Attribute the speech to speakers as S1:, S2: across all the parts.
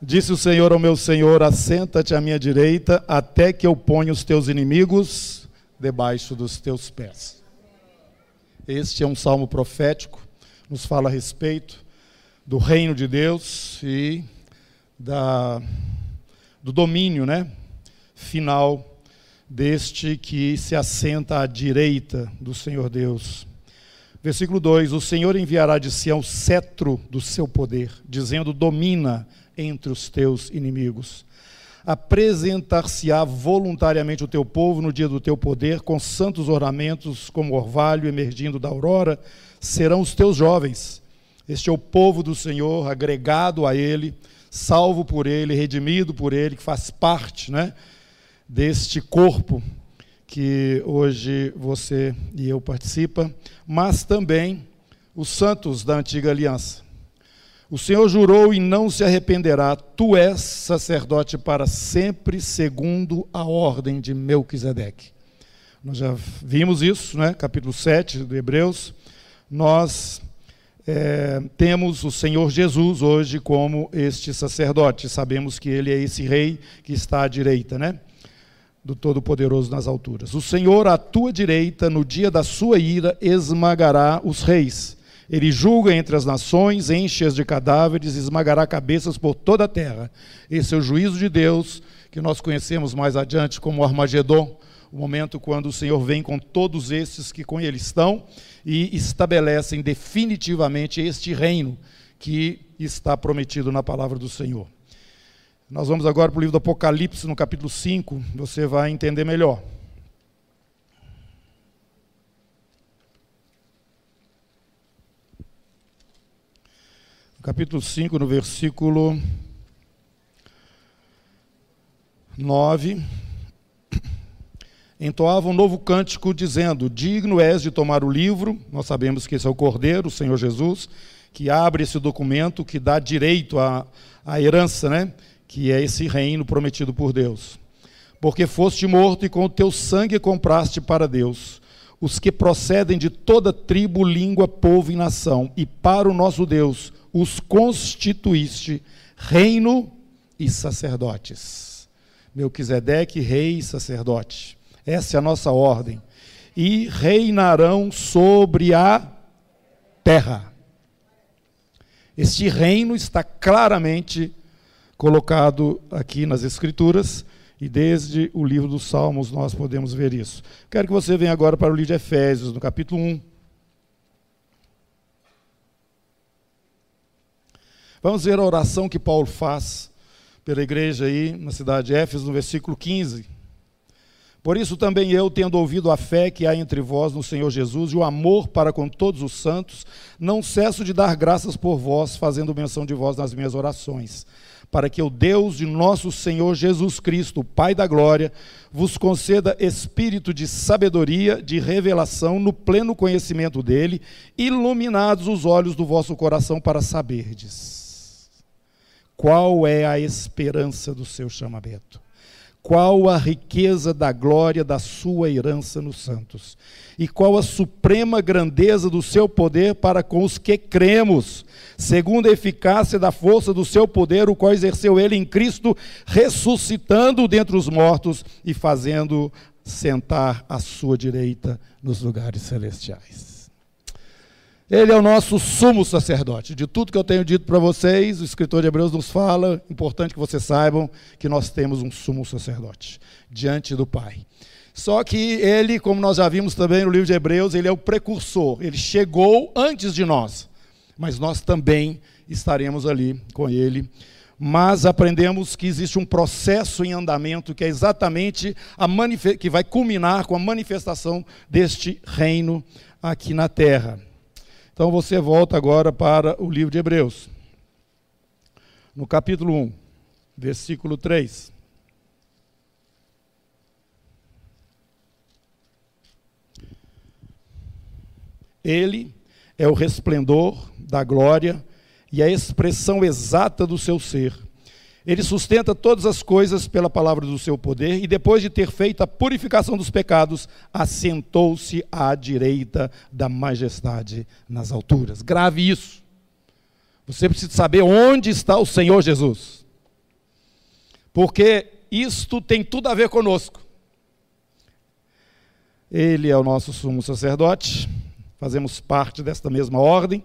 S1: Disse o Senhor ao meu Senhor: Assenta-te à minha direita, até que eu ponha os teus inimigos debaixo dos teus pés. Este é um salmo profético, nos fala a respeito do reino de Deus e da, do domínio né, final deste que se assenta à direita do Senhor Deus. Versículo 2: O Senhor enviará de si o cetro do seu poder, dizendo: Domina entre os teus inimigos. Apresentar-se-á voluntariamente o teu povo no dia do teu poder, com santos ornamentos, como orvalho emergindo da aurora, serão os teus jovens. Este é o povo do Senhor, agregado a Ele, salvo por Ele, redimido por Ele, que faz parte né, deste corpo que hoje você e eu participa, mas também os santos da antiga aliança. O Senhor jurou e não se arrependerá. Tu és sacerdote para sempre, segundo a ordem de Melquisedeque. Nós já vimos isso, né? capítulo 7 do Hebreus. Nós é, temos o Senhor Jesus hoje como este sacerdote. Sabemos que ele é esse rei que está à direita, né? Do Todo-Poderoso nas alturas. O Senhor, à tua direita, no dia da sua ira, esmagará os reis ele julga entre as nações, enche-as de cadáveres, esmagará cabeças por toda a terra. Esse é o juízo de Deus, que nós conhecemos mais adiante como Armagedon, o momento quando o Senhor vem com todos esses que com ele estão e estabelecem definitivamente este reino que está prometido na palavra do Senhor. Nós vamos agora para o livro do Apocalipse, no capítulo 5, você vai entender melhor. Capítulo 5, no versículo 9, entoava um novo cântico dizendo: Digno és de tomar o livro, nós sabemos que esse é o Cordeiro, o Senhor Jesus, que abre esse documento que dá direito à, à herança, né? que é esse reino prometido por Deus. Porque foste morto e com o teu sangue compraste para Deus os que procedem de toda tribo, língua, povo e nação, e para o nosso Deus os constituíste reino e sacerdotes. Melquisedeque, rei e sacerdote. Essa é a nossa ordem. E reinarão sobre a terra. Este reino está claramente colocado aqui nas Escrituras, e desde o livro dos Salmos nós podemos ver isso. Quero que você venha agora para o livro de Efésios, no capítulo 1. Vamos ver a oração que Paulo faz pela igreja aí na cidade de Éfeso, no versículo 15. Por isso também eu, tendo ouvido a fé que há entre vós no Senhor Jesus e o amor para com todos os santos, não cesso de dar graças por vós, fazendo menção de vós nas minhas orações para que o Deus de nosso Senhor Jesus Cristo, Pai da glória, vos conceda espírito de sabedoria, de revelação no pleno conhecimento dele, iluminados os olhos do vosso coração para saberdes qual é a esperança do seu chamamento? Qual a riqueza da glória da sua herança nos santos, e qual a suprema grandeza do seu poder para com os que cremos, segundo a eficácia da força do seu poder, o qual exerceu ele em Cristo, ressuscitando dentre os mortos e fazendo sentar à sua direita nos lugares celestiais. Ele é o nosso sumo sacerdote. De tudo que eu tenho dito para vocês, o escritor de Hebreus nos fala, importante que vocês saibam que nós temos um sumo sacerdote diante do Pai. Só que ele, como nós já vimos também no livro de Hebreus, ele é o precursor, ele chegou antes de nós, mas nós também estaremos ali com ele. Mas aprendemos que existe um processo em andamento que é exatamente a que vai culminar com a manifestação deste reino aqui na terra. Então você volta agora para o livro de Hebreus, no capítulo 1, versículo 3. Ele é o resplendor da glória e a expressão exata do seu ser ele sustenta todas as coisas pela palavra do seu poder e, depois de ter feito a purificação dos pecados, assentou-se à direita da majestade nas alturas. Grave isso. Você precisa saber onde está o Senhor Jesus. porque isto tem tudo a ver conosco. Ele é o nosso sumo sacerdote, fazemos parte desta mesma ordem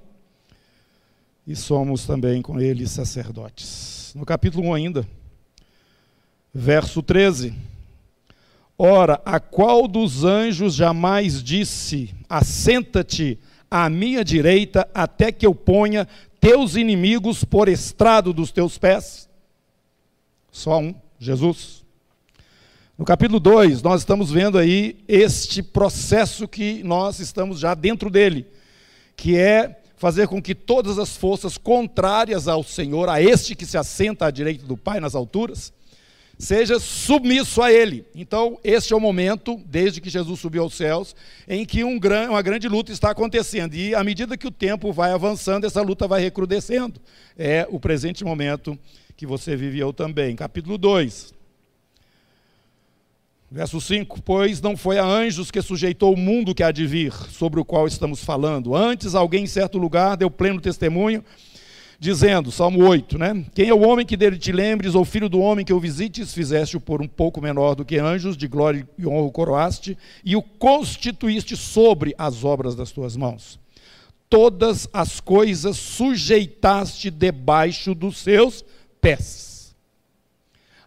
S1: e somos também com ele sacerdotes. No capítulo 1 ainda, verso 13. Ora, a qual dos anjos jamais disse: Assenta-te à minha direita, até que eu ponha teus inimigos por estrado dos teus pés? Só um, Jesus. No capítulo 2, nós estamos vendo aí este processo que nós estamos já dentro dele, que é fazer com que todas as forças contrárias ao Senhor, a este que se assenta à direita do Pai nas alturas, seja submisso a Ele. Então, este é o momento, desde que Jesus subiu aos céus, em que um gran, uma grande luta está acontecendo. E à medida que o tempo vai avançando, essa luta vai recrudescendo. É o presente momento que você vive eu também. Capítulo 2. Verso 5: Pois não foi a anjos que sujeitou o mundo que há de vir, sobre o qual estamos falando. Antes, alguém em certo lugar deu pleno testemunho dizendo, Salmo 8, né? Quem é o homem que dele te lembres, ou filho do homem que o visites, fizeste-o por um pouco menor do que anjos, de glória e honra o coroaste, e o constituíste sobre as obras das tuas mãos. Todas as coisas sujeitaste debaixo dos seus pés.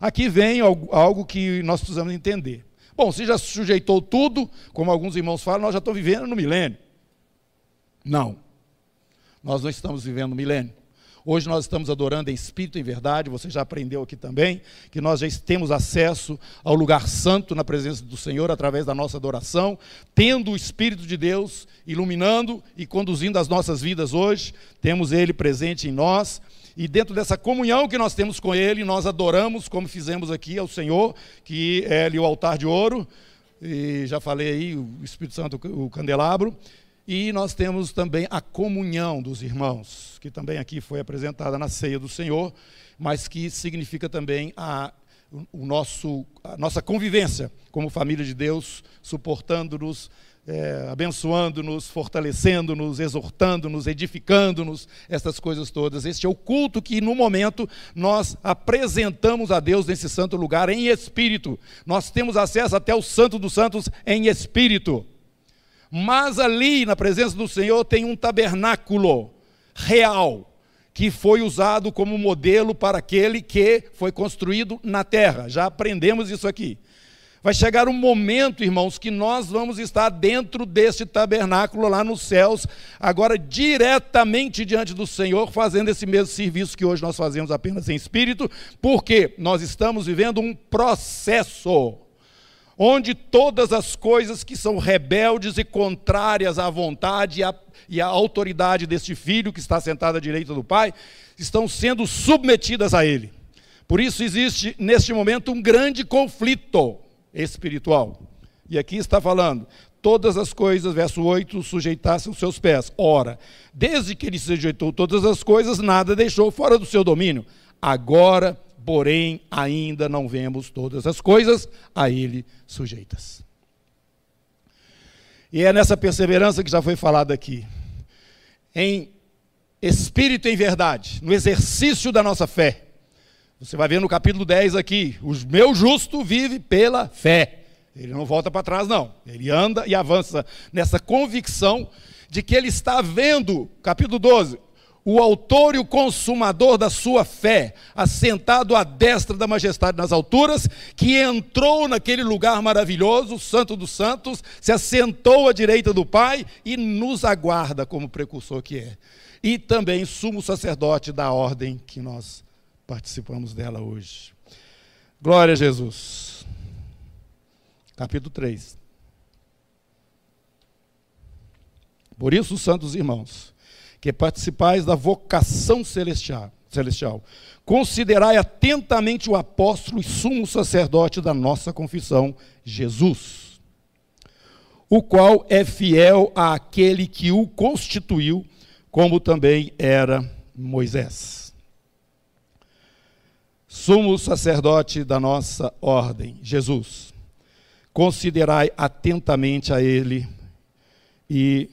S1: Aqui vem algo que nós precisamos entender. Bom, se já sujeitou tudo, como alguns irmãos falam, nós já estamos vivendo no milênio. Não. Nós não estamos vivendo no milênio. Hoje nós estamos adorando em espírito e em verdade, você já aprendeu aqui também, que nós já temos acesso ao lugar santo na presença do Senhor através da nossa adoração, tendo o Espírito de Deus iluminando e conduzindo as nossas vidas hoje, temos Ele presente em nós. E dentro dessa comunhão que nós temos com Ele, nós adoramos, como fizemos aqui ao Senhor, que é ali o altar de ouro, e já falei aí, o Espírito Santo, o candelabro, e nós temos também a comunhão dos irmãos, que também aqui foi apresentada na ceia do Senhor, mas que significa também a, o nosso, a nossa convivência como família de Deus, suportando-nos, é, abençoando-nos, fortalecendo-nos, exortando-nos, edificando-nos, essas coisas todas. Este é o culto que, no momento, nós apresentamos a Deus nesse santo lugar em espírito. Nós temos acesso até o Santo dos Santos em espírito. Mas ali, na presença do Senhor, tem um tabernáculo real, que foi usado como modelo para aquele que foi construído na terra. Já aprendemos isso aqui. Vai chegar um momento, irmãos, que nós vamos estar dentro desse tabernáculo lá nos céus, agora diretamente diante do Senhor, fazendo esse mesmo serviço que hoje nós fazemos apenas em espírito, porque nós estamos vivendo um processo onde todas as coisas que são rebeldes e contrárias à vontade e à, e à autoridade deste filho que está sentado à direita do Pai, estão sendo submetidas a ele. Por isso existe neste momento um grande conflito espiritual. E aqui está falando, todas as coisas, verso 8, sujeitassem os seus pés. Ora, desde que ele sujeitou todas as coisas, nada deixou fora do seu domínio. Agora porém ainda não vemos todas as coisas a Ele sujeitas. E é nessa perseverança que já foi falado aqui, em espírito e em verdade, no exercício da nossa fé. Você vai ver no capítulo 10 aqui: o meu justo vive pela fé. Ele não volta para trás, não. Ele anda e avança nessa convicção de que ele está vendo, capítulo 12, o autor e o consumador da sua fé, assentado à destra da majestade nas alturas, que entrou naquele lugar maravilhoso, o Santo dos Santos, se assentou à direita do Pai e nos aguarda como precursor que é. E também sumo sacerdote da ordem que nós participamos dela hoje. Glória a Jesus. Capítulo 3. Por isso, santos irmãos, que participais da vocação celestial, celestial. Considerai atentamente o apóstolo e sumo sacerdote da nossa confissão, Jesus, o qual é fiel àquele que o constituiu, como também era Moisés. Sumo sacerdote da nossa ordem, Jesus. Considerai atentamente a ele e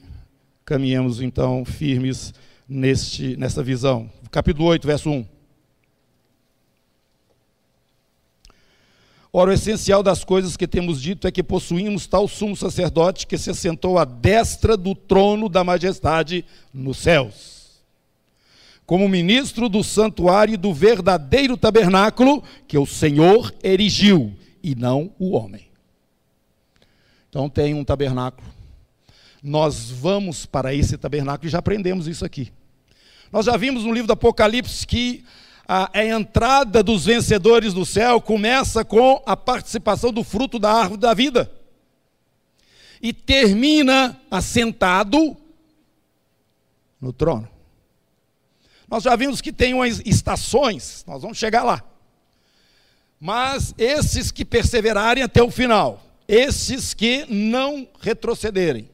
S1: caminhemos então firmes neste, nessa visão. Capítulo 8, verso 1. Ora, o essencial das coisas que temos dito é que possuímos tal sumo sacerdote que se assentou à destra do trono da majestade nos céus. Como ministro do santuário e do verdadeiro tabernáculo que o Senhor erigiu, e não o homem. Então tem um tabernáculo. Nós vamos para esse tabernáculo e já aprendemos isso aqui. Nós já vimos no livro do Apocalipse que a, a entrada dos vencedores do céu começa com a participação do fruto da árvore da vida. E termina assentado no trono. Nós já vimos que tem umas estações, nós vamos chegar lá. Mas esses que perseverarem até o final, esses que não retrocederem.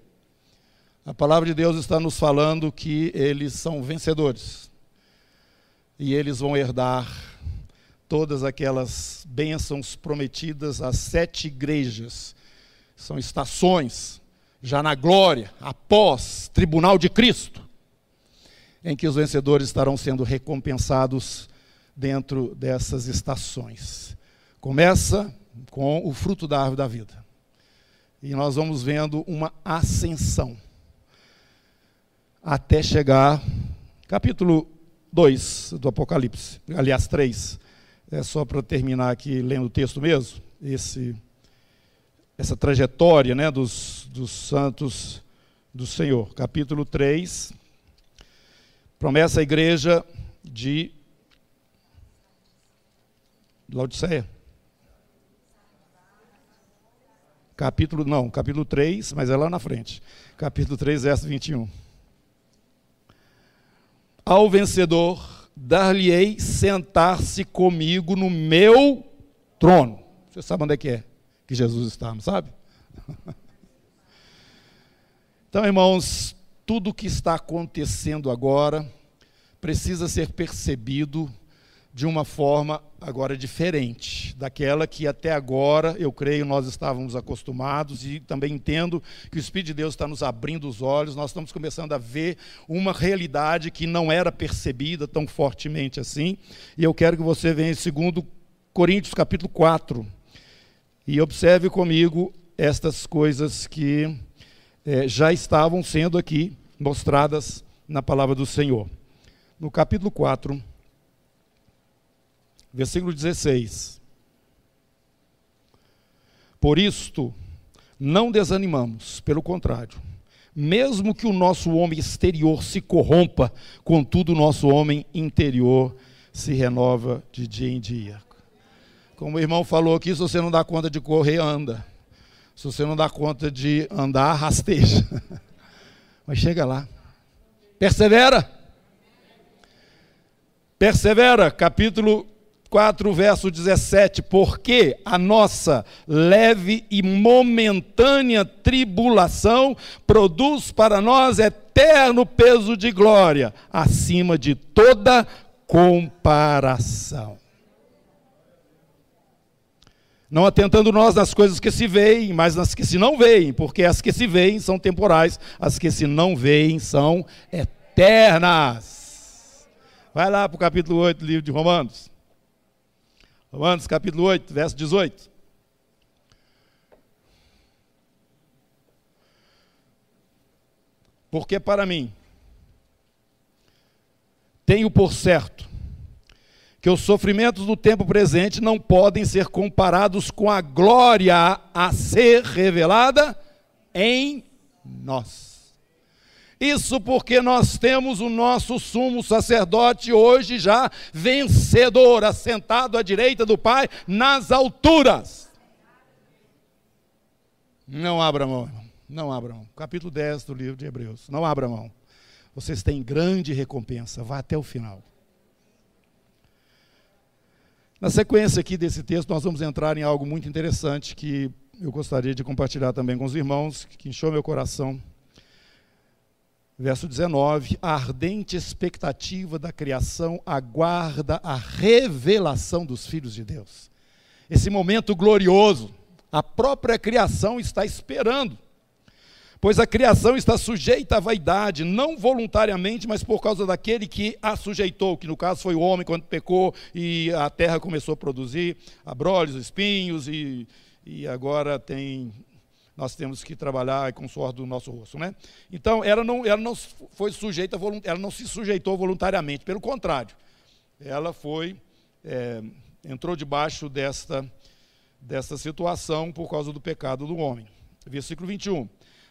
S1: A palavra de Deus está nos falando que eles são vencedores e eles vão herdar todas aquelas bênçãos prometidas às sete igrejas. São estações, já na glória, após tribunal de Cristo, em que os vencedores estarão sendo recompensados dentro dessas estações. Começa com o fruto da árvore da vida. E nós vamos vendo uma ascensão até chegar, capítulo 2 do Apocalipse, aliás, 3. É só para terminar aqui lendo o texto mesmo, esse, essa trajetória né, dos, dos santos do Senhor. Capítulo 3, promessa à igreja de Laodiceia. Capítulo, não, capítulo 3, mas é lá na frente. Capítulo 3, verso 21. Ao vencedor, dar-lhe-ei sentar-se comigo no meu trono. Você sabe onde é que é que Jesus está, não sabe? Então, irmãos, tudo o que está acontecendo agora precisa ser percebido de uma forma agora diferente daquela que até agora, eu creio, nós estávamos acostumados e também entendo que o Espírito de Deus está nos abrindo os olhos, nós estamos começando a ver uma realidade que não era percebida tão fortemente assim. E eu quero que você venha em 2 Coríntios capítulo 4 e observe comigo estas coisas que é, já estavam sendo aqui mostradas na palavra do Senhor. No capítulo 4, Versículo 16. Por isto, não desanimamos, pelo contrário. Mesmo que o nosso homem exterior se corrompa, contudo, o nosso homem interior se renova de dia em dia. Como o irmão falou aqui, se você não dá conta de correr, anda. Se você não dá conta de andar, rasteja. Mas chega lá. Persevera. Persevera, capítulo 4, verso 17, porque a nossa leve e momentânea tribulação produz para nós eterno peso de glória, acima de toda comparação. Não atentando nós nas coisas que se veem, mas nas que se não veem, porque as que se veem são temporais, as que se não veem são eternas. Vai lá para o capítulo 8 do livro de Romanos. Romanos capítulo 8, verso 18. Porque para mim, tenho por certo que os sofrimentos do tempo presente não podem ser comparados com a glória a ser revelada em nós. Isso porque nós temos o nosso sumo sacerdote hoje já vencedor, assentado à direita do Pai nas alturas. Não abra mão. Não abra mão. Capítulo 10 do livro de Hebreus. Não abra mão. Vocês têm grande recompensa. Vá até o final. Na sequência aqui desse texto, nós vamos entrar em algo muito interessante que eu gostaria de compartilhar também com os irmãos, que encheu meu coração. Verso 19: a ardente expectativa da criação aguarda a revelação dos filhos de Deus. Esse momento glorioso, a própria criação está esperando. Pois a criação está sujeita à vaidade, não voluntariamente, mas por causa daquele que a sujeitou, que no caso foi o homem quando pecou e a terra começou a produzir abrolhos, espinhos e, e agora tem nós temos que trabalhar com o suor do nosso rosto, né? Então ela não, ela não foi sujeita, ela não se sujeitou voluntariamente, pelo contrário, ela foi é, entrou debaixo desta desta situação por causa do pecado do homem. Versículo 21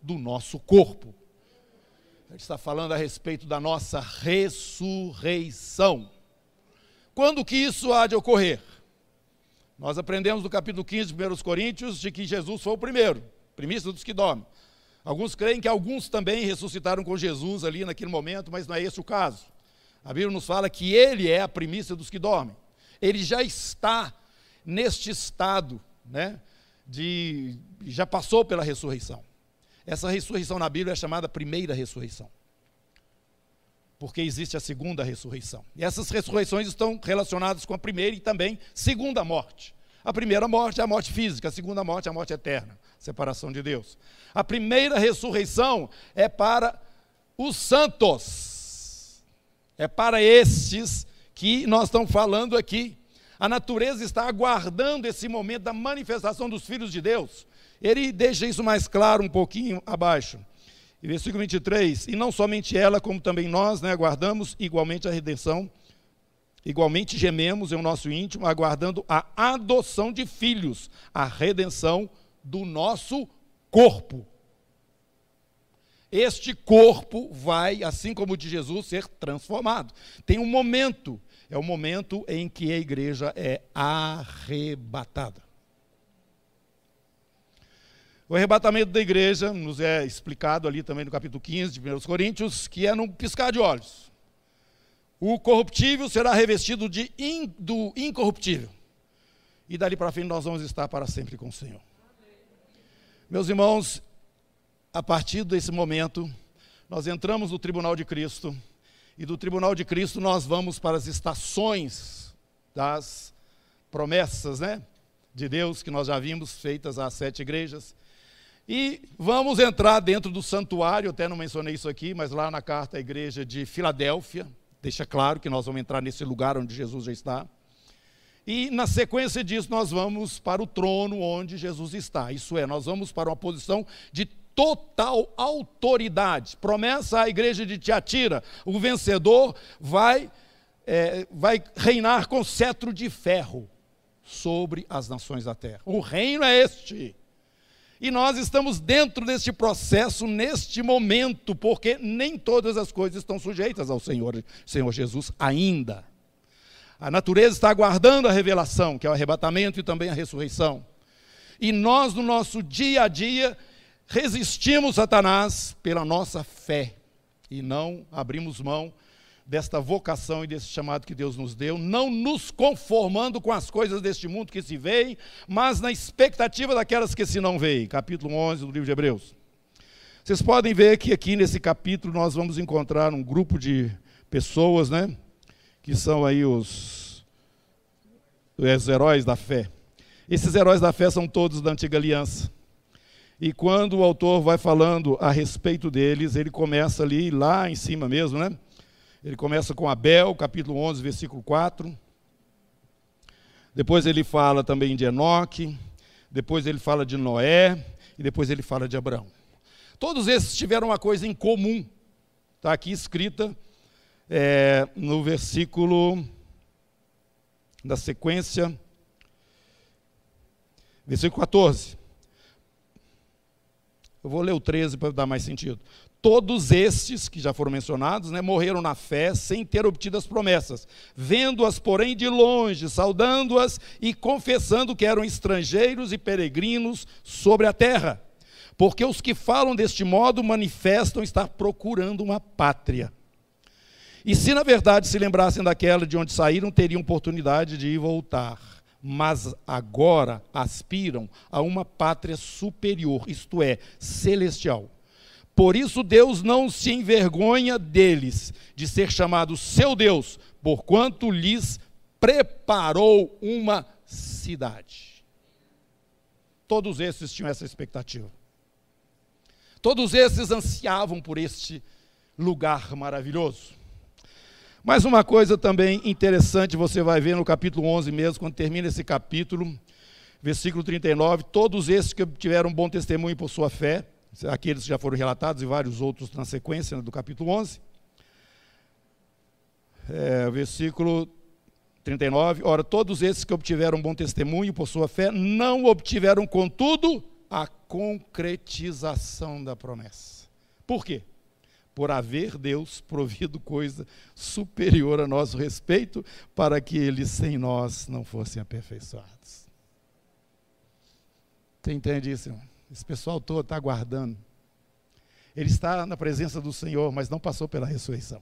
S1: do nosso corpo. Ele está falando a respeito da nossa ressurreição. Quando que isso há de ocorrer? Nós aprendemos no capítulo 15 de 1 Coríntios de que Jesus foi o primeiro, primícia dos que dormem. Alguns creem que alguns também ressuscitaram com Jesus ali naquele momento, mas não é esse o caso. A Bíblia nos fala que ele é a primícia dos que dormem. Ele já está neste estado, né, de já passou pela ressurreição. Essa ressurreição na Bíblia é chamada primeira ressurreição. Porque existe a segunda ressurreição. E essas ressurreições estão relacionadas com a primeira e também segunda morte. A primeira morte é a morte física, a segunda morte é a morte eterna, separação de Deus. A primeira ressurreição é para os santos. É para estes que nós estamos falando aqui. A natureza está aguardando esse momento da manifestação dos filhos de Deus. Ele deixa isso mais claro um pouquinho abaixo. Versículo 23, e não somente ela, como também nós, né, aguardamos igualmente a redenção, igualmente gememos em nosso íntimo, aguardando a adoção de filhos, a redenção do nosso corpo. Este corpo vai, assim como o de Jesus, ser transformado. Tem um momento, é o momento em que a igreja é arrebatada. O arrebatamento da igreja nos é explicado ali também no capítulo 15 de 1 Coríntios, que é num piscar de olhos. O corruptível será revestido de in, do incorruptível. E dali para frente nós vamos estar para sempre com o Senhor. Meus irmãos, a partir desse momento, nós entramos no tribunal de Cristo, e do tribunal de Cristo nós vamos para as estações das promessas, né? De Deus que nós já vimos feitas às sete igrejas. E vamos entrar dentro do santuário, até não mencionei isso aqui, mas lá na carta à igreja de Filadélfia, deixa claro que nós vamos entrar nesse lugar onde Jesus já está. E na sequência disso, nós vamos para o trono onde Jesus está. Isso é, nós vamos para uma posição de total autoridade. Promessa à igreja de Tiatira: o vencedor vai, é, vai reinar com cetro de ferro sobre as nações da terra. O reino é este. E nós estamos dentro deste processo neste momento, porque nem todas as coisas estão sujeitas ao Senhor, Senhor Jesus ainda. A natureza está aguardando a revelação, que é o arrebatamento e também a ressurreição. E nós, no nosso dia a dia, resistimos Satanás pela nossa fé e não abrimos mão desta vocação e desse chamado que Deus nos deu, não nos conformando com as coisas deste mundo que se veem, mas na expectativa daquelas que se não veem. Capítulo 11 do livro de Hebreus. Vocês podem ver que aqui nesse capítulo nós vamos encontrar um grupo de pessoas, né, que são aí os, os heróis da fé. Esses heróis da fé são todos da antiga aliança. E quando o autor vai falando a respeito deles, ele começa ali, lá em cima mesmo, né? Ele começa com Abel, capítulo 11, versículo 4. Depois ele fala também de Enoque. Depois ele fala de Noé. E depois ele fala de Abraão. Todos esses tiveram uma coisa em comum. Está aqui escrita é, no versículo da sequência. Versículo 14. Eu vou ler o 13 para dar mais sentido. Todos estes, que já foram mencionados, né, morreram na fé sem ter obtido as promessas, vendo-as, porém, de longe, saudando-as e confessando que eram estrangeiros e peregrinos sobre a terra. Porque os que falam deste modo manifestam estar procurando uma pátria. E se na verdade se lembrassem daquela de onde saíram, teriam oportunidade de ir voltar. Mas agora aspiram a uma pátria superior, isto é, celestial. Por isso Deus não se envergonha deles, de ser chamado seu Deus, porquanto lhes preparou uma cidade. Todos esses tinham essa expectativa. Todos esses ansiavam por este lugar maravilhoso. Mas uma coisa também interessante você vai ver no capítulo 11 mesmo, quando termina esse capítulo, versículo 39, todos esses que tiveram bom testemunho por sua fé, aqueles que já foram relatados e vários outros na sequência né, do capítulo 11. É, versículo 39. Ora, todos esses que obtiveram bom testemunho por sua fé não obtiveram, contudo, a concretização da promessa. Por quê? Por haver Deus provido coisa superior a nosso respeito, para que eles sem nós não fossem aperfeiçoados. Você entende isso, irmão? Esse pessoal todo está aguardando. Ele está na presença do Senhor, mas não passou pela ressurreição.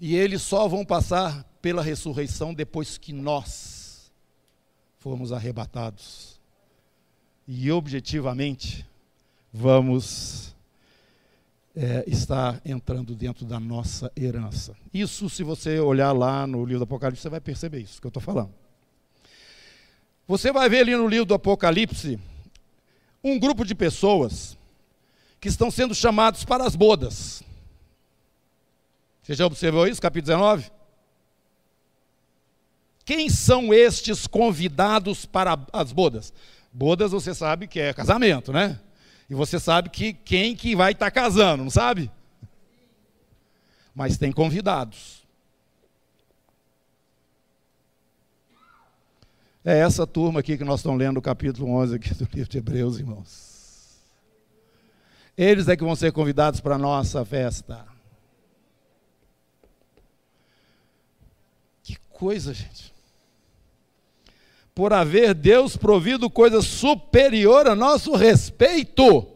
S1: E eles só vão passar pela ressurreição depois que nós formos arrebatados. E objetivamente, vamos é, estar entrando dentro da nossa herança. Isso, se você olhar lá no livro do Apocalipse, você vai perceber isso que eu estou falando. Você vai ver ali no livro do Apocalipse um grupo de pessoas que estão sendo chamados para as bodas. Você já observou isso, capítulo 19? Quem são estes convidados para as bodas? Bodas você sabe que é casamento, né? E você sabe que quem que vai estar casando, não sabe? Mas tem convidados. É essa turma aqui que nós estamos lendo o capítulo 11 aqui do livro de Hebreus, irmãos. Eles é que vão ser convidados para a nossa festa. Que coisa, gente. Por haver Deus provido coisa superior a nosso respeito.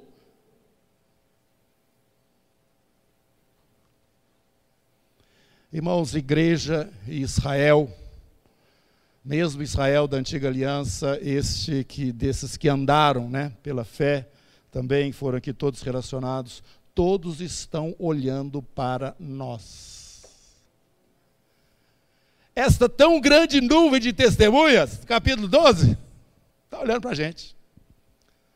S1: Irmãos, igreja e Israel mesmo Israel da antiga aliança, este que desses que andaram, né, pela fé, também foram aqui todos relacionados, todos estão olhando para nós. Esta tão grande nuvem de testemunhas, capítulo 12, está olhando para a gente.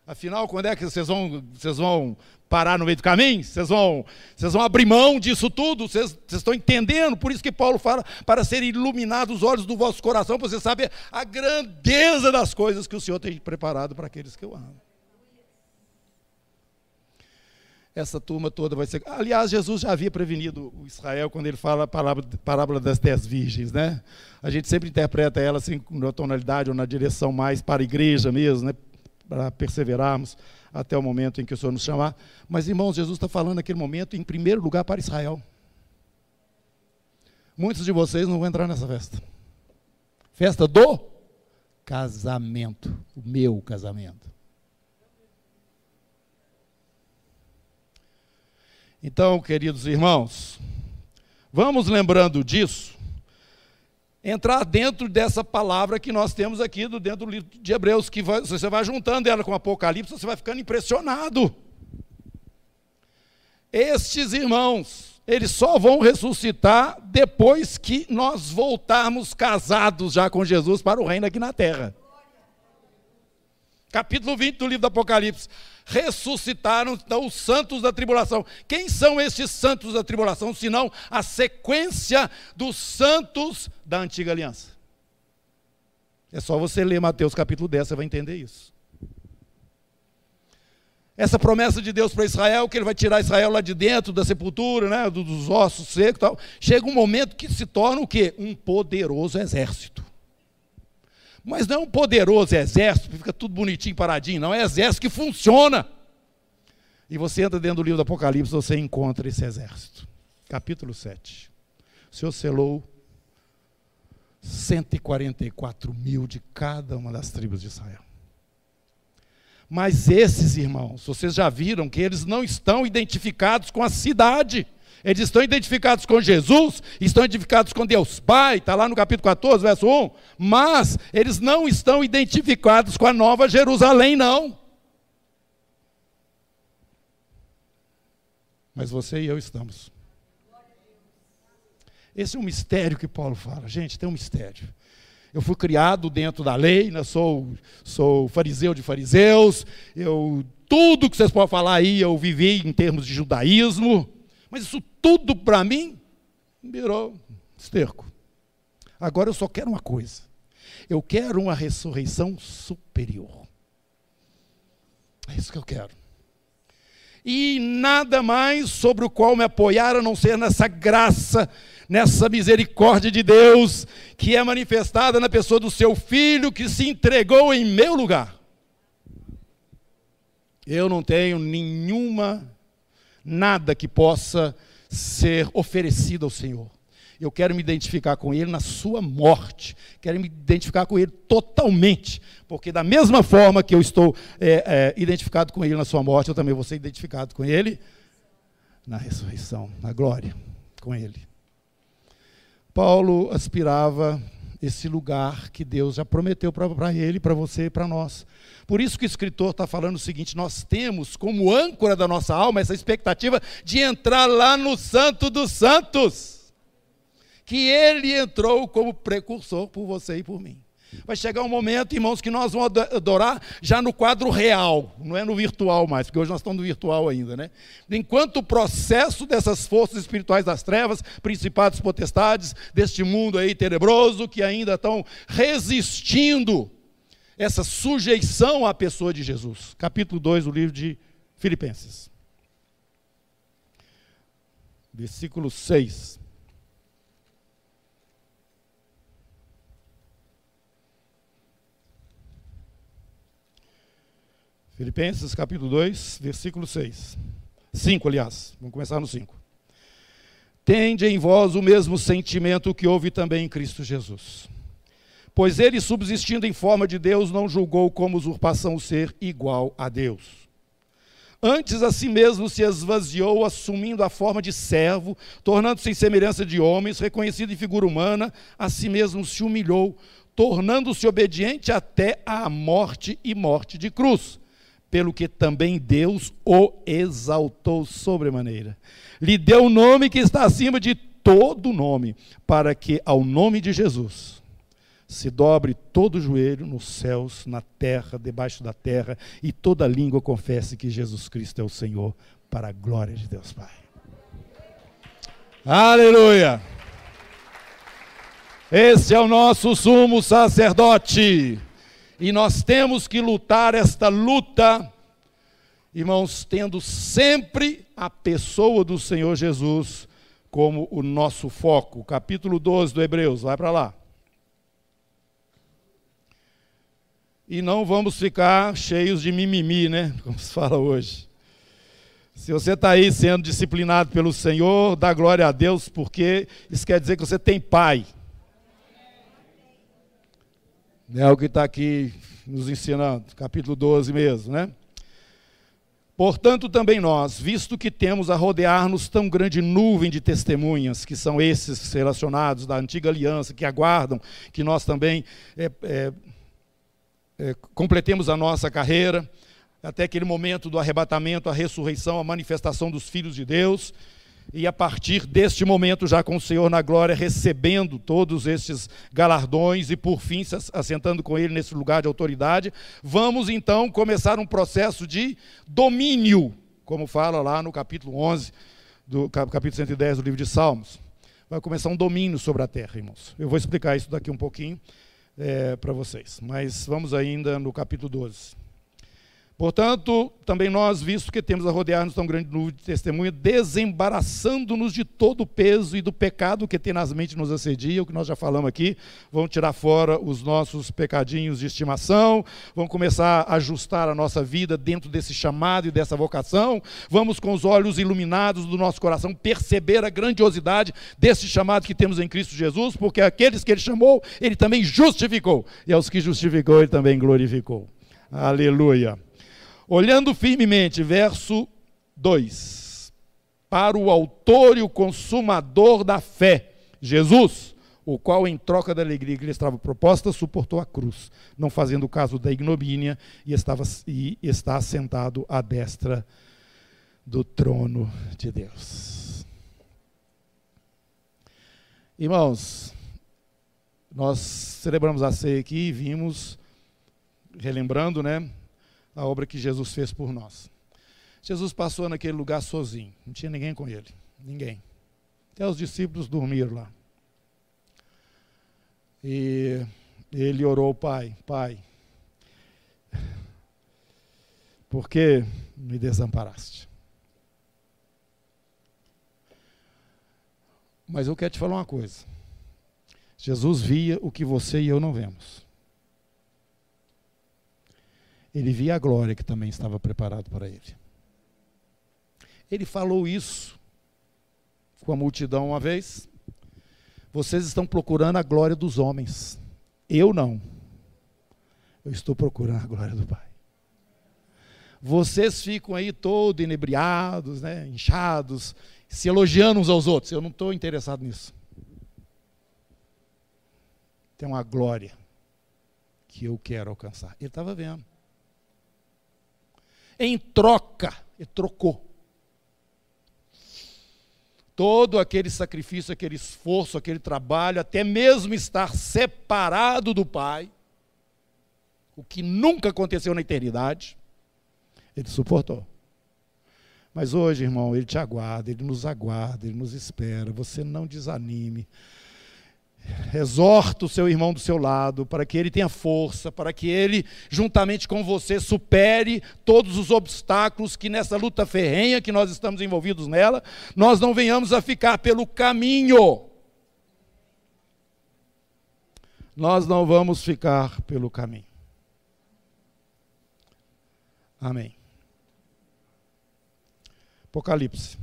S1: Afinal, quando é que vocês vão, vocês vão parar no meio do caminho? Vocês vão, vocês vão abrir mão disso tudo? Vocês, vocês estão entendendo? Por isso que Paulo fala para serem iluminados os olhos do vosso coração, para você saber a grandeza das coisas que o Senhor tem preparado para aqueles que o amam. Essa turma toda vai ser. Aliás, Jesus já havia prevenido o Israel quando ele fala a parábola, parábola das dez virgens, né? A gente sempre interpreta ela assim, na tonalidade ou na direção mais para a igreja mesmo, né? Para perseverarmos até o momento em que o Senhor nos chamar. Mas, irmãos, Jesus está falando naquele momento, em primeiro lugar, para Israel. Muitos de vocês não vão entrar nessa festa. Festa do casamento, o meu casamento. Então, queridos irmãos, vamos lembrando disso entrar dentro dessa palavra que nós temos aqui do, dentro do livro de Hebreus, que vai, você vai juntando ela com o Apocalipse, você vai ficando impressionado. Estes irmãos, eles só vão ressuscitar depois que nós voltarmos casados já com Jesus para o reino aqui na terra. Capítulo 20 do livro do Apocalipse ressuscitaram então, os santos da tribulação. Quem são estes santos da tribulação, senão a sequência dos santos da antiga aliança? É só você ler Mateus capítulo 10, você vai entender isso. Essa promessa de Deus para Israel, que ele vai tirar Israel lá de dentro da sepultura, né, dos ossos secos e tal, chega um momento que se torna o quê? Um poderoso exército. Mas não é um poderoso exército, que fica tudo bonitinho, paradinho, não. É exército que funciona. E você entra dentro do livro do Apocalipse, você encontra esse exército. Capítulo 7. O Senhor selou 144 mil de cada uma das tribos de Israel. Mas esses irmãos, vocês já viram que eles não estão identificados com a cidade. Eles estão identificados com Jesus, estão identificados com Deus Pai, está lá no capítulo 14, verso 1. Mas eles não estão identificados com a nova Jerusalém, não. Mas você e eu estamos. Esse é um mistério que Paulo fala. Gente, tem um mistério. Eu fui criado dentro da lei, né? sou, sou fariseu de fariseus, eu, tudo que vocês podem falar aí eu vivi em termos de judaísmo, mas isso tudo para mim virou esterco. Agora eu só quero uma coisa: eu quero uma ressurreição superior. É isso que eu quero. E nada mais sobre o qual me apoiar a não ser nessa graça nessa misericórdia de Deus que é manifestada na pessoa do seu filho que se entregou em meu lugar. Eu não tenho nenhuma, nada que possa ser oferecido ao Senhor. Eu quero me identificar com Ele na sua morte, quero me identificar com Ele totalmente, porque da mesma forma que eu estou é, é, identificado com Ele na sua morte, eu também vou ser identificado com Ele na ressurreição, na glória com Ele. Paulo aspirava esse lugar que Deus já prometeu para ele, para você e para nós. Por isso que o escritor está falando o seguinte: nós temos como âncora da nossa alma essa expectativa de entrar lá no Santo dos Santos, que ele entrou como precursor por você e por mim. Vai chegar um momento, irmãos, que nós vamos adorar já no quadro real, não é no virtual mais, porque hoje nós estamos no virtual ainda, né? Enquanto o processo dessas forças espirituais das trevas, principados potestades, deste mundo aí tenebroso, que ainda estão resistindo essa sujeição à pessoa de Jesus. Capítulo 2 do livro de Filipenses. Versículo 6. Filipenses capítulo 2, versículo 6. 5, aliás. Vamos começar no 5. Tende em vós o mesmo sentimento que houve também em Cristo Jesus. Pois ele, subsistindo em forma de Deus, não julgou como usurpação ser igual a Deus. Antes a si mesmo se esvaziou, assumindo a forma de servo, tornando-se em semelhança de homens, reconhecido em figura humana, a si mesmo se humilhou, tornando-se obediente até à morte e morte de cruz pelo que também Deus o exaltou sobremaneira. Lhe deu o um nome que está acima de todo nome, para que ao nome de Jesus se dobre todo joelho nos céus, na terra, debaixo da terra, e toda língua confesse que Jesus Cristo é o Senhor, para a glória de Deus Pai. Aleluia! Esse é o nosso sumo sacerdote. E nós temos que lutar esta luta, irmãos, tendo sempre a pessoa do Senhor Jesus como o nosso foco. Capítulo 12 do Hebreus, vai para lá. E não vamos ficar cheios de mimimi, né? Como se fala hoje. Se você está aí sendo disciplinado pelo Senhor, dá glória a Deus, porque isso quer dizer que você tem pai. É o que está aqui nos ensinando, capítulo 12 mesmo, né? Portanto, também nós, visto que temos a rodear-nos tão grande nuvem de testemunhas, que são esses relacionados da antiga aliança, que aguardam que nós também é, é, é, completemos a nossa carreira, até aquele momento do arrebatamento, a ressurreição, a manifestação dos filhos de Deus, e a partir deste momento, já com o Senhor na glória, recebendo todos estes galardões e por fim se assentando com Ele nesse lugar de autoridade, vamos então começar um processo de domínio, como fala lá no capítulo 11, do capítulo 110 do livro de Salmos. Vai começar um domínio sobre a terra, irmãos. Eu vou explicar isso daqui um pouquinho é, para vocês, mas vamos ainda no capítulo 12. Portanto, também nós, visto que temos a rodear-nos tão grande nuvem de testemunha, desembaraçando-nos de todo o peso e do pecado que tenazmente nos assedia, o que nós já falamos aqui, vamos tirar fora os nossos pecadinhos de estimação, vamos começar a ajustar a nossa vida dentro desse chamado e dessa vocação, vamos com os olhos iluminados do nosso coração perceber a grandiosidade desse chamado que temos em Cristo Jesus, porque aqueles que Ele chamou, Ele também justificou, e aos que justificou, Ele também glorificou. Aleluia. Olhando firmemente, verso 2, para o autor e o consumador da fé, Jesus, o qual, em troca da alegria que lhe estava proposta, suportou a cruz, não fazendo caso da ignomínia, e, estava, e está sentado à destra do trono de Deus. Irmãos, nós celebramos a ceia aqui e vimos, relembrando, né, a obra que Jesus fez por nós. Jesus passou naquele lugar sozinho, não tinha ninguém com ele, ninguém. Até os discípulos dormiram lá. E ele orou ao Pai: Pai, por que me desamparaste? Mas eu quero te falar uma coisa. Jesus via o que você e eu não vemos. Ele via a glória que também estava preparado para ele. Ele falou isso com a multidão uma vez. Vocês estão procurando a glória dos homens. Eu não. Eu estou procurando a glória do Pai. Vocês ficam aí todos inebriados, né, inchados, se elogiando uns aos outros. Eu não estou interessado nisso. Tem uma glória que eu quero alcançar. Ele estava vendo. Em troca, ele trocou. Todo aquele sacrifício, aquele esforço, aquele trabalho, até mesmo estar separado do Pai, o que nunca aconteceu na eternidade, ele suportou. Mas hoje, irmão, ele te aguarda, ele nos aguarda, ele nos espera. Você não desanime. Exorta o seu irmão do seu lado, para que ele tenha força, para que ele, juntamente com você, supere todos os obstáculos que nessa luta ferrenha que nós estamos envolvidos nela, nós não venhamos a ficar pelo caminho. Nós não vamos ficar pelo caminho. Amém. Apocalipse.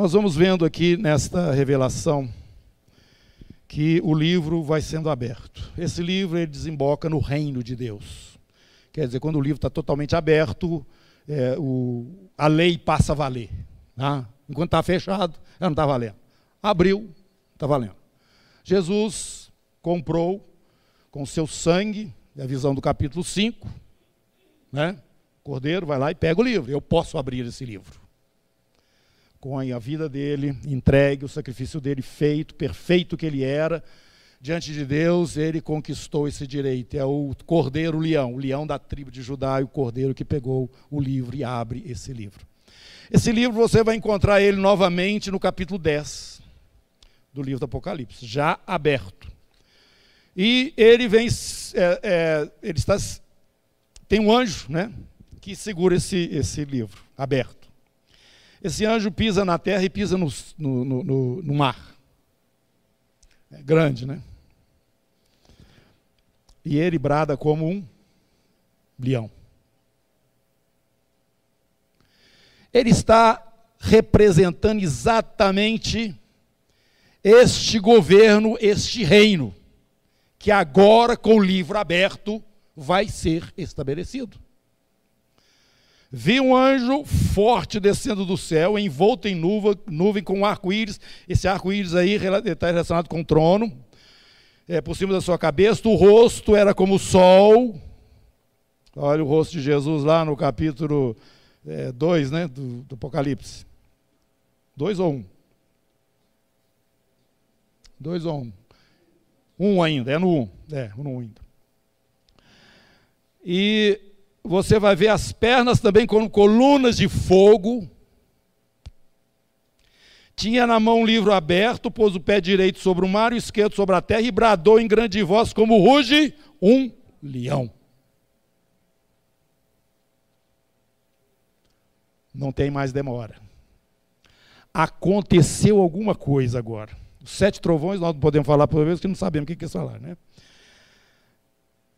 S1: Nós vamos vendo aqui nesta revelação que o livro vai sendo aberto. Esse livro ele desemboca no reino de Deus. Quer dizer, quando o livro está totalmente aberto, é, o, a lei passa a valer. Tá? Enquanto está fechado, ela não está valendo. Abriu, está valendo. Jesus comprou com seu sangue, é a visão do capítulo 5, né? Cordeiro vai lá e pega o livro. Eu posso abrir esse livro com a vida dele entregue, o sacrifício dele feito, perfeito que ele era, diante de Deus, ele conquistou esse direito. É o cordeiro leão, o leão da tribo de Judá, e o cordeiro que pegou o livro e abre esse livro. Esse livro você vai encontrar ele novamente no capítulo 10 do livro do Apocalipse, já aberto. E ele vem, é, é, ele está, tem um anjo, né, que segura esse, esse livro aberto. Esse anjo pisa na terra e pisa no, no, no, no mar. É grande, né? E ele brada como um leão. Ele está representando exatamente este governo, este reino, que agora, com o livro aberto, vai ser estabelecido. Vi um anjo forte descendo do céu, envolto em nuvem, nuvem com um arco-íris. Esse arco-íris aí está relacionado com o trono. É, por cima da sua cabeça, o rosto era como o sol. Olha o rosto de Jesus lá no capítulo 2 é, né, do, do Apocalipse. 2 ou 1? Um? 2 ou 1? Um? Um ainda, é no 1. Um. É, no 1 um ainda. E você vai ver as pernas também como colunas de fogo. Tinha na mão um livro aberto, pôs o pé direito sobre o mar e o esquerdo sobre a terra e bradou em grande voz, como ruge um leão. Não tem mais demora. Aconteceu alguma coisa agora. Os sete trovões, nós não podemos falar por vez que não sabemos o que quer falar, né?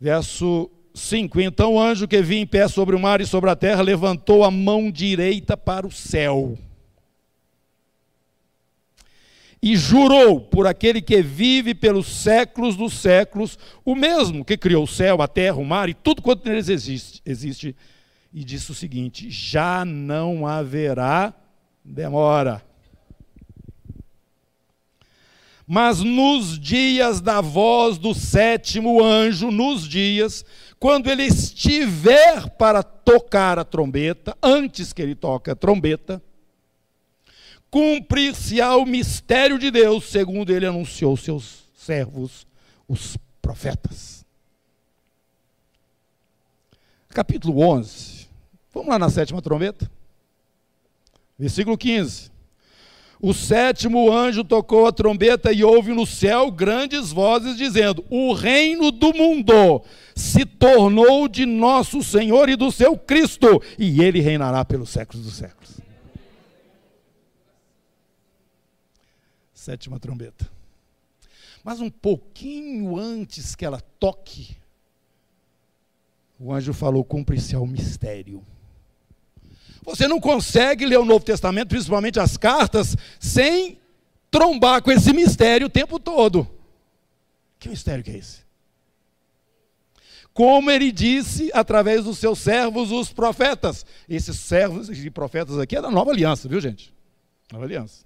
S1: Verso 5: Então o anjo que vinha em pé sobre o mar e sobre a terra levantou a mão direita para o céu. e jurou por aquele que vive pelos séculos dos séculos, o mesmo que criou o céu, a terra, o mar e tudo quanto neles existe, existe e disse o seguinte: já não haverá demora. Mas nos dias da voz do sétimo anjo, nos dias, quando ele estiver para tocar a trombeta, antes que ele toque a trombeta, cumprir-se-á o mistério de Deus, segundo ele anunciou seus servos, os profetas. Capítulo 11. Vamos lá na sétima trombeta. Versículo 15. O sétimo anjo tocou a trombeta e houve no céu grandes vozes dizendo: O reino do mundo se tornou de nosso Senhor e do seu Cristo, e ele reinará pelos séculos dos séculos. sétima trombeta. Mas um pouquinho antes que ela toque, o anjo falou: cumpre-se ao mistério. Você não consegue ler o Novo Testamento, principalmente as cartas, sem trombar com esse mistério o tempo todo. Que mistério que é esse? Como ele disse através dos seus servos, os profetas. Esses servos e profetas aqui é da nova aliança, viu, gente? Nova aliança.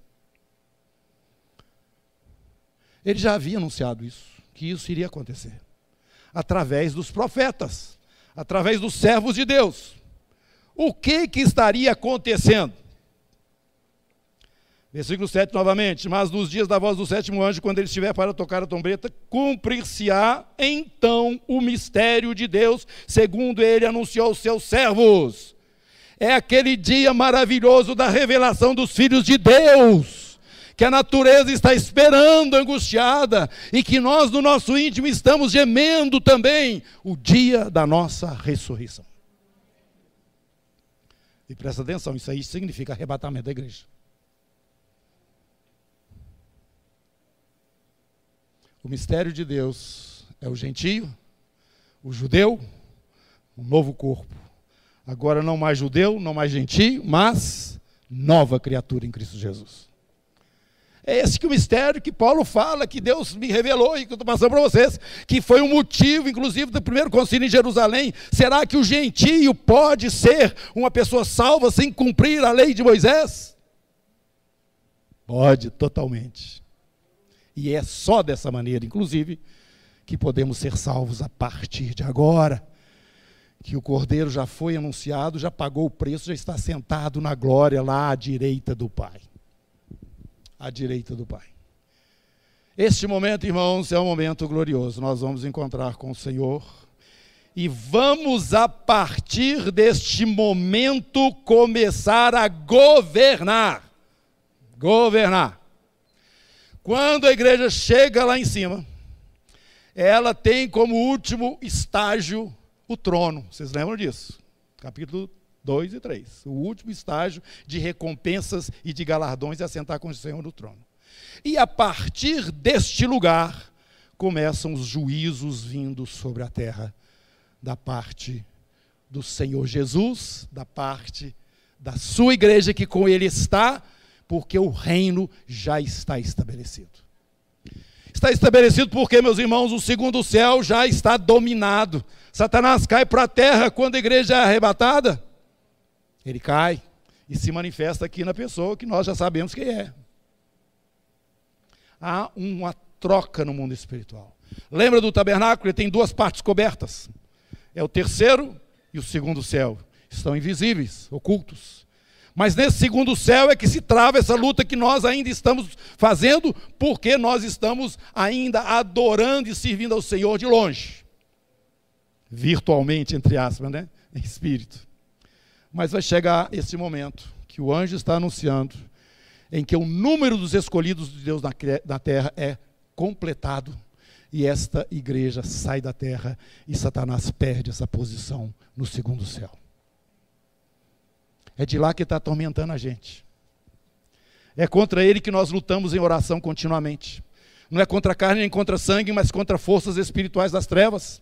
S1: Ele já havia anunciado isso, que isso iria acontecer. Através dos profetas, através dos servos de Deus. O que, que estaria acontecendo? Versículo 7 novamente. Mas nos dias da voz do sétimo anjo, quando ele estiver para tocar a trombeta, cumprir-se-á então o mistério de Deus, segundo ele anunciou aos seus servos. É aquele dia maravilhoso da revelação dos filhos de Deus que a natureza está esperando angustiada e que nós, no nosso íntimo, estamos gemendo também o dia da nossa ressurreição. E presta atenção, isso aí significa arrebatamento da igreja. O mistério de Deus é o gentio, o judeu, um novo corpo. Agora não mais judeu, não mais gentio, mas nova criatura em Cristo Jesus. É esse que o mistério que Paulo fala, que Deus me revelou e que eu estou passando para vocês, que foi um motivo, inclusive, do primeiro concílio em Jerusalém. Será que o gentio pode ser uma pessoa salva sem cumprir a lei de Moisés? Pode, totalmente. E é só dessa maneira, inclusive, que podemos ser salvos a partir de agora. Que o Cordeiro já foi anunciado, já pagou o preço, já está sentado na glória lá à direita do Pai à direita do Pai. Este momento, irmãos, é um momento glorioso. Nós vamos encontrar com o Senhor e vamos, a partir deste momento, começar a governar. Governar. Quando a igreja chega lá em cima, ela tem como último estágio o trono. Vocês lembram disso? Capítulo 2 e 3. O último estágio de recompensas e de galardões é assentar com o Senhor no trono. E a partir deste lugar começam os juízos vindo sobre a terra da parte do Senhor Jesus, da parte da sua igreja que com ele está, porque o reino já está estabelecido. Está estabelecido porque, meus irmãos, o segundo céu já está dominado. Satanás cai para a terra quando a igreja é arrebatada ele cai e se manifesta aqui na pessoa que nós já sabemos quem é. Há uma troca no mundo espiritual. Lembra do tabernáculo? Ele tem duas partes cobertas. É o terceiro e o segundo céu. Estão invisíveis, ocultos. Mas nesse segundo céu é que se trava essa luta que nós ainda estamos fazendo, porque nós estamos ainda adorando e servindo ao Senhor de longe. Virtualmente, entre aspas, né? Em espírito. Mas vai chegar esse momento que o anjo está anunciando, em que o número dos escolhidos de Deus na, terra é completado e esta igreja sai da terra e Satanás perde essa posição no segundo céu. É de lá que está atormentando a gente. É contra ele que nós lutamos em oração continuamente. Não é contra a carne nem contra sangue, mas contra forças espirituais das trevas.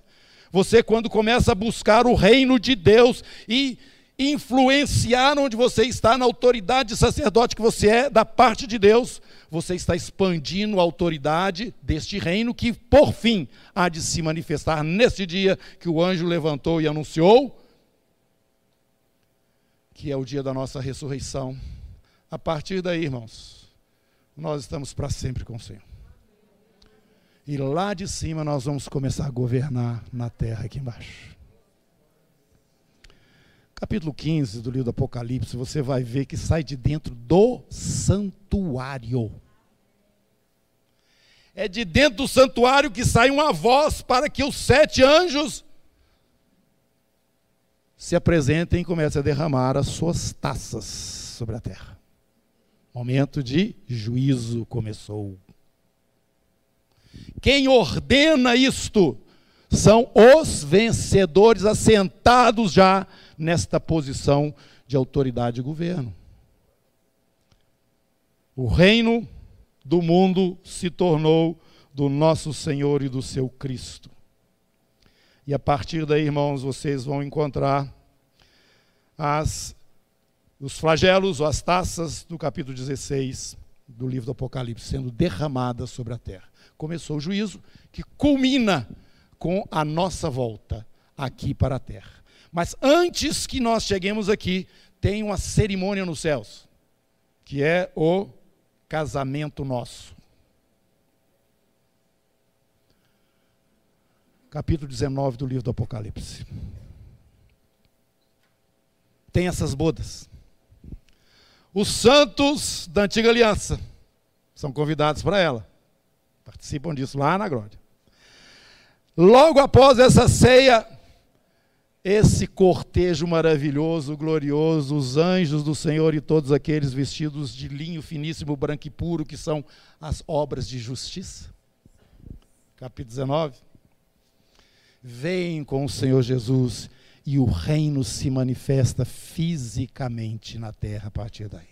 S1: Você, quando começa a buscar o reino de Deus e influenciar onde você está, na autoridade de sacerdote que você é, da parte de Deus, você está expandindo a autoridade deste reino que, por fim, há de se manifestar neste dia que o anjo levantou e anunciou, que é o dia da nossa ressurreição. A partir daí, irmãos, nós estamos para sempre com o Senhor. E lá de cima nós vamos começar a governar na terra aqui embaixo. Capítulo 15 do livro do Apocalipse, você vai ver que sai de dentro do santuário. É de dentro do santuário que sai uma voz para que os sete anjos se apresentem e comecem a derramar as suas taças sobre a terra. Momento de juízo começou. Quem ordena isto são os vencedores assentados já nesta posição de autoridade e governo. O reino do mundo se tornou do nosso Senhor e do seu Cristo. E a partir daí, irmãos, vocês vão encontrar as, os flagelos ou as taças do capítulo 16 do livro do Apocalipse sendo derramadas sobre a terra. Começou o juízo que culmina com a nossa volta aqui para a terra. Mas antes que nós cheguemos aqui, tem uma cerimônia nos céus, que é o casamento nosso. Capítulo 19 do livro do Apocalipse. Tem essas bodas. Os santos da antiga aliança são convidados para ela. Participam disso lá na glória. Logo após essa ceia, esse cortejo maravilhoso, glorioso, os anjos do Senhor e todos aqueles vestidos de linho finíssimo, branco e puro, que são as obras de justiça. Capítulo 19. Vem com o Senhor Jesus e o reino se manifesta fisicamente na terra a partir daí.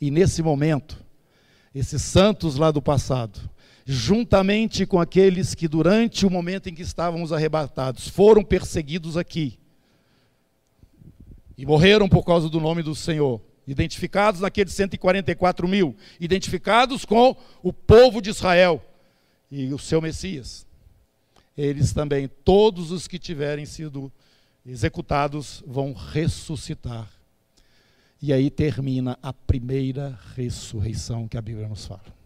S1: E nesse momento, esses santos lá do passado, juntamente com aqueles que durante o momento em que estávamos arrebatados foram perseguidos aqui e morreram por causa do nome do Senhor, identificados naqueles 144 mil, identificados com o povo de Israel e o seu Messias. Eles também, todos os que tiverem sido executados, vão ressuscitar. E aí termina a primeira ressurreição que a Bíblia nos fala.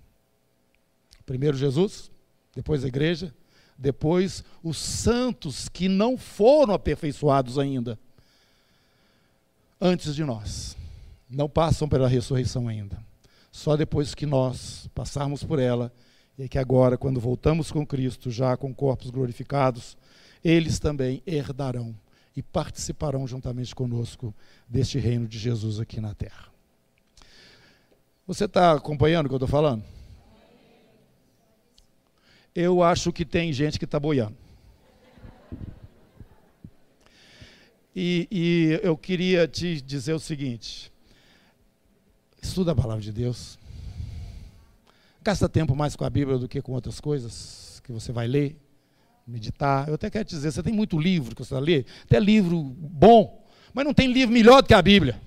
S1: Primeiro Jesus, depois a igreja, depois os santos que não foram aperfeiçoados ainda, antes de nós, não passam pela ressurreição ainda. Só depois que nós passarmos por ela, e que agora, quando voltamos com Cristo, já com corpos glorificados, eles também herdarão e participarão juntamente conosco deste reino de Jesus aqui na terra. Você está acompanhando o que eu estou falando? Eu acho que tem gente que está boiando. E, e, eu queria te dizer o seguinte: estuda a palavra de Deus. Gasta tempo mais com a Bíblia do que com outras coisas que você vai ler, meditar. Eu até quero te dizer: você tem muito livro que você vai ler, até livro bom, mas não tem livro melhor do que a Bíblia.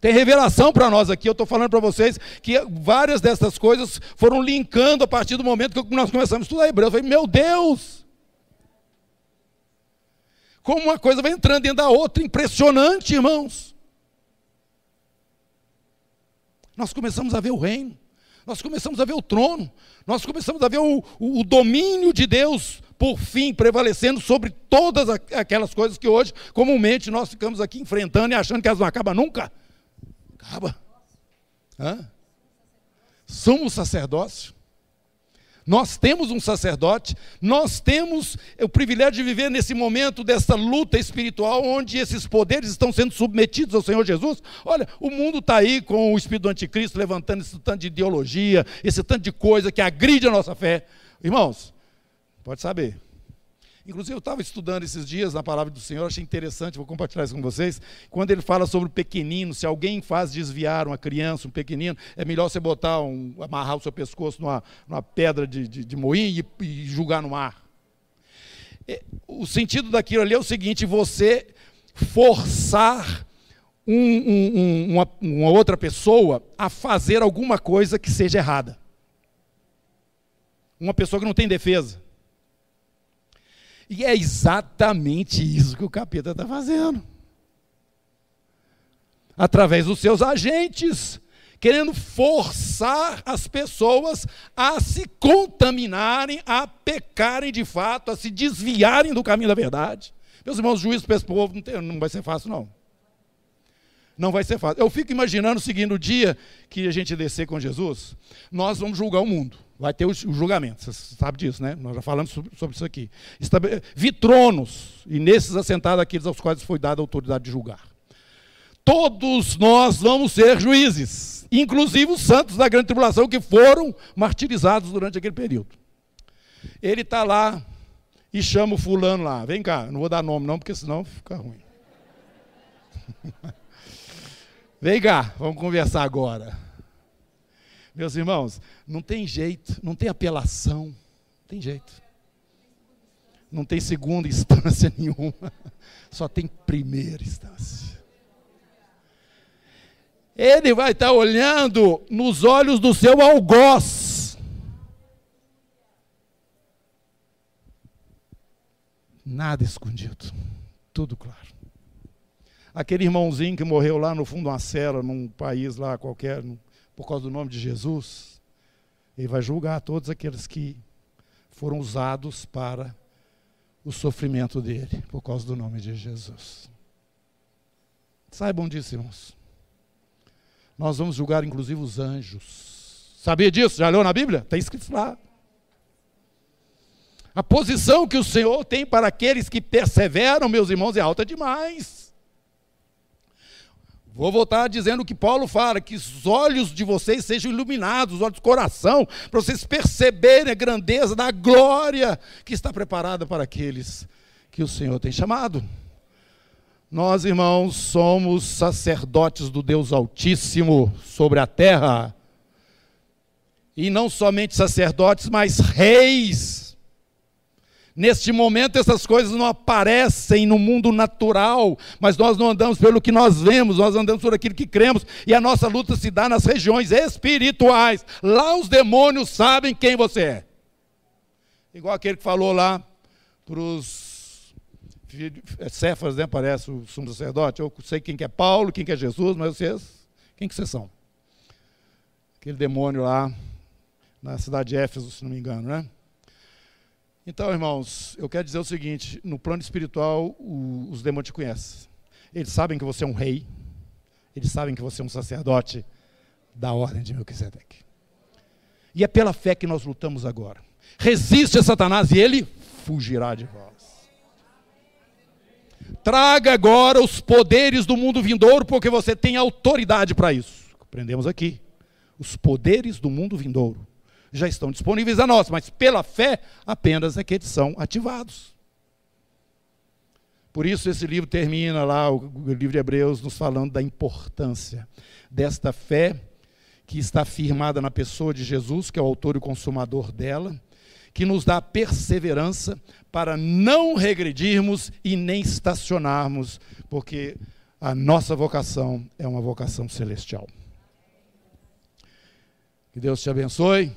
S1: Tem revelação para nós aqui. Eu estou falando para vocês que várias dessas coisas foram linkando a partir do momento que nós começamos a estudar Hebreu. Eu falei, meu Deus! Como uma coisa vai entrando dentro da outra, impressionante, irmãos. Nós começamos a ver o reino, nós começamos a ver o trono, nós começamos a ver o, o, o domínio de Deus, por fim, prevalecendo sobre todas aquelas coisas que hoje, comumente, nós ficamos aqui enfrentando e achando que elas não acabam nunca. Acaba. Hã? Sumo sacerdócio. Nós temos um sacerdote, nós temos o privilégio de viver nesse momento dessa luta espiritual, onde esses poderes estão sendo submetidos ao Senhor Jesus. Olha, o mundo está aí com o espírito do anticristo levantando esse tanto de ideologia, esse tanto de coisa que agride a nossa fé. Irmãos, pode saber, Inclusive, eu estava estudando esses dias na palavra do Senhor, achei interessante, vou compartilhar isso com vocês. Quando ele fala sobre o pequenino, se alguém faz desviar uma criança, um pequenino, é melhor você botar um, amarrar o seu pescoço numa, numa pedra de, de, de moinho e, e jogar no mar. O sentido daquilo ali é o seguinte: você forçar um, um, uma, uma outra pessoa a fazer alguma coisa que seja errada. Uma pessoa que não tem defesa. E é exatamente isso que o capeta está fazendo. Através dos seus agentes, querendo forçar as pessoas a se contaminarem, a pecarem de fato, a se desviarem do caminho da verdade. Meus irmãos, juízo para esse povo não, tem, não vai ser fácil, não. Não vai ser fácil. Eu fico imaginando o seguinte: no dia que a gente descer com Jesus, nós vamos julgar o mundo. Vai ter o julgamento, você sabe disso, né? Nós já falamos sobre isso aqui. Vi tronos, e nesses assentados aqueles aos quais foi dada a autoridade de julgar. Todos nós vamos ser juízes, inclusive os santos da grande tribulação que foram martirizados durante aquele período. Ele está lá e chama o fulano lá, vem cá, não vou dar nome não, porque senão fica ruim. vem cá, vamos conversar agora. Meus irmãos, não tem jeito, não tem apelação, não tem jeito. Não tem segunda instância nenhuma, só tem primeira instância. Ele vai estar olhando nos olhos do seu algoz. Nada escondido, tudo claro. Aquele irmãozinho que morreu lá no fundo de uma cela, num país lá qualquer, por causa do nome de Jesus, ele vai julgar todos aqueles que foram usados para o sofrimento dele, por causa do nome de Jesus. Saibam disso, irmãos. Nós vamos julgar inclusive os anjos. Sabia disso? Já leu na Bíblia? Está escrito lá. A posição que o Senhor tem para aqueles que perseveram, meus irmãos, é alta demais. Vou voltar dizendo o que Paulo fala, que os olhos de vocês sejam iluminados, os olhos do coração, para vocês perceberem a grandeza da glória que está preparada para aqueles que o Senhor tem chamado. Nós, irmãos, somos sacerdotes do Deus Altíssimo sobre a terra. E não somente sacerdotes, mas reis Neste momento, essas coisas não aparecem no mundo natural, mas nós não andamos pelo que nós vemos, nós andamos por aquilo que cremos, e a nossa luta se dá nas regiões espirituais. Lá os demônios sabem quem você é. Igual aquele que falou lá para os Céfas, né? Parece o sumo sacerdote. Eu sei quem que é Paulo, quem que é Jesus, mas vocês, quem que vocês são? Aquele demônio lá na cidade de Éfeso, se não me engano, né? Então, irmãos, eu quero dizer o seguinte: no plano espiritual, o, os demônios te conhecem. Eles sabem que você é um rei, eles sabem que você é um sacerdote da ordem de Melquisedeque. E é pela fé que nós lutamos agora. Resiste a Satanás e ele fugirá de vós. Traga agora os poderes do mundo vindouro, porque você tem autoridade para isso. Aprendemos aqui. Os poderes do mundo vindouro já estão disponíveis a nós, mas pela fé apenas é que eles são ativados. Por isso esse livro termina lá, o livro de Hebreus, nos falando da importância desta fé que está firmada na pessoa de Jesus, que é o autor e consumador dela, que nos dá perseverança para não regredirmos e nem estacionarmos, porque a nossa vocação é uma vocação celestial. Que Deus te abençoe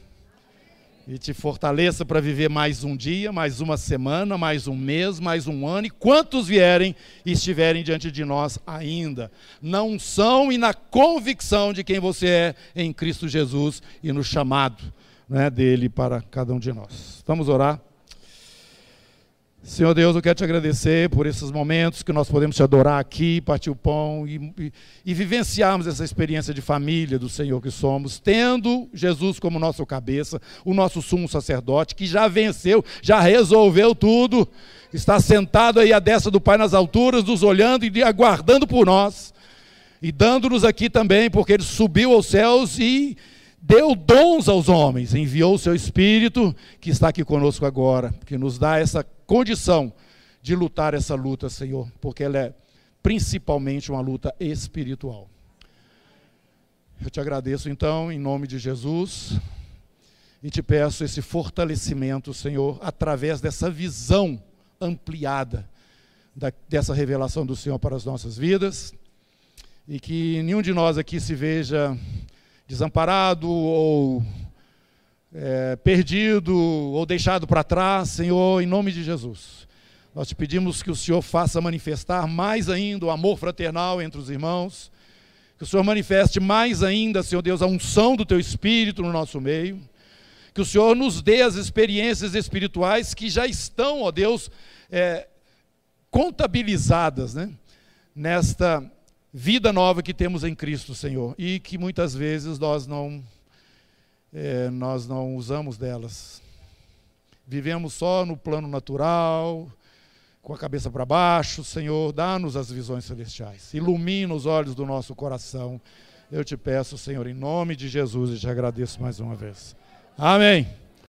S1: e te fortaleça para viver mais um dia, mais uma semana, mais um mês, mais um ano, e quantos vierem e estiverem diante de nós ainda. Não são e na convicção de quem você é em Cristo Jesus e no chamado né, dele para cada um de nós. Vamos orar? Senhor Deus, eu quero te agradecer por esses momentos que nós podemos te adorar aqui, partir o pão e, e, e, vivenciarmos essa experiência de família do Senhor que somos, tendo Jesus como nosso cabeça, o nosso sumo sacerdote, que já venceu, já resolveu tudo, está sentado aí à destra do Pai nas alturas, nos olhando e aguardando por nós, e dando-nos aqui também, porque Ele subiu aos céus e deu dons aos homens, enviou o seu Espírito, que está aqui conosco agora, que nos dá essa condição de lutar essa luta, Senhor, porque ela é principalmente uma luta espiritual. Eu te agradeço então, em nome de Jesus, e te peço esse fortalecimento, Senhor, através dessa visão ampliada da, dessa revelação do Senhor para as nossas vidas. e que nenhum de nós aqui se veja desamparado ou é, perdido ou deixado para trás, Senhor, em nome de Jesus. Nós te pedimos que o Senhor faça manifestar mais ainda o amor fraternal entre os irmãos, que o Senhor manifeste mais ainda, Senhor Deus, a unção do teu Espírito no nosso meio, que o Senhor nos dê as experiências espirituais que já estão, ó Deus, é, contabilizadas, né? Nesta vida nova que temos em Cristo, Senhor, e que muitas vezes nós não é, nós não usamos delas. Vivemos só no plano natural, com a cabeça para baixo, Senhor, dá-nos as visões celestiais, ilumina os olhos do nosso coração. Eu te peço, Senhor, em nome de Jesus, e te agradeço mais uma vez. Amém.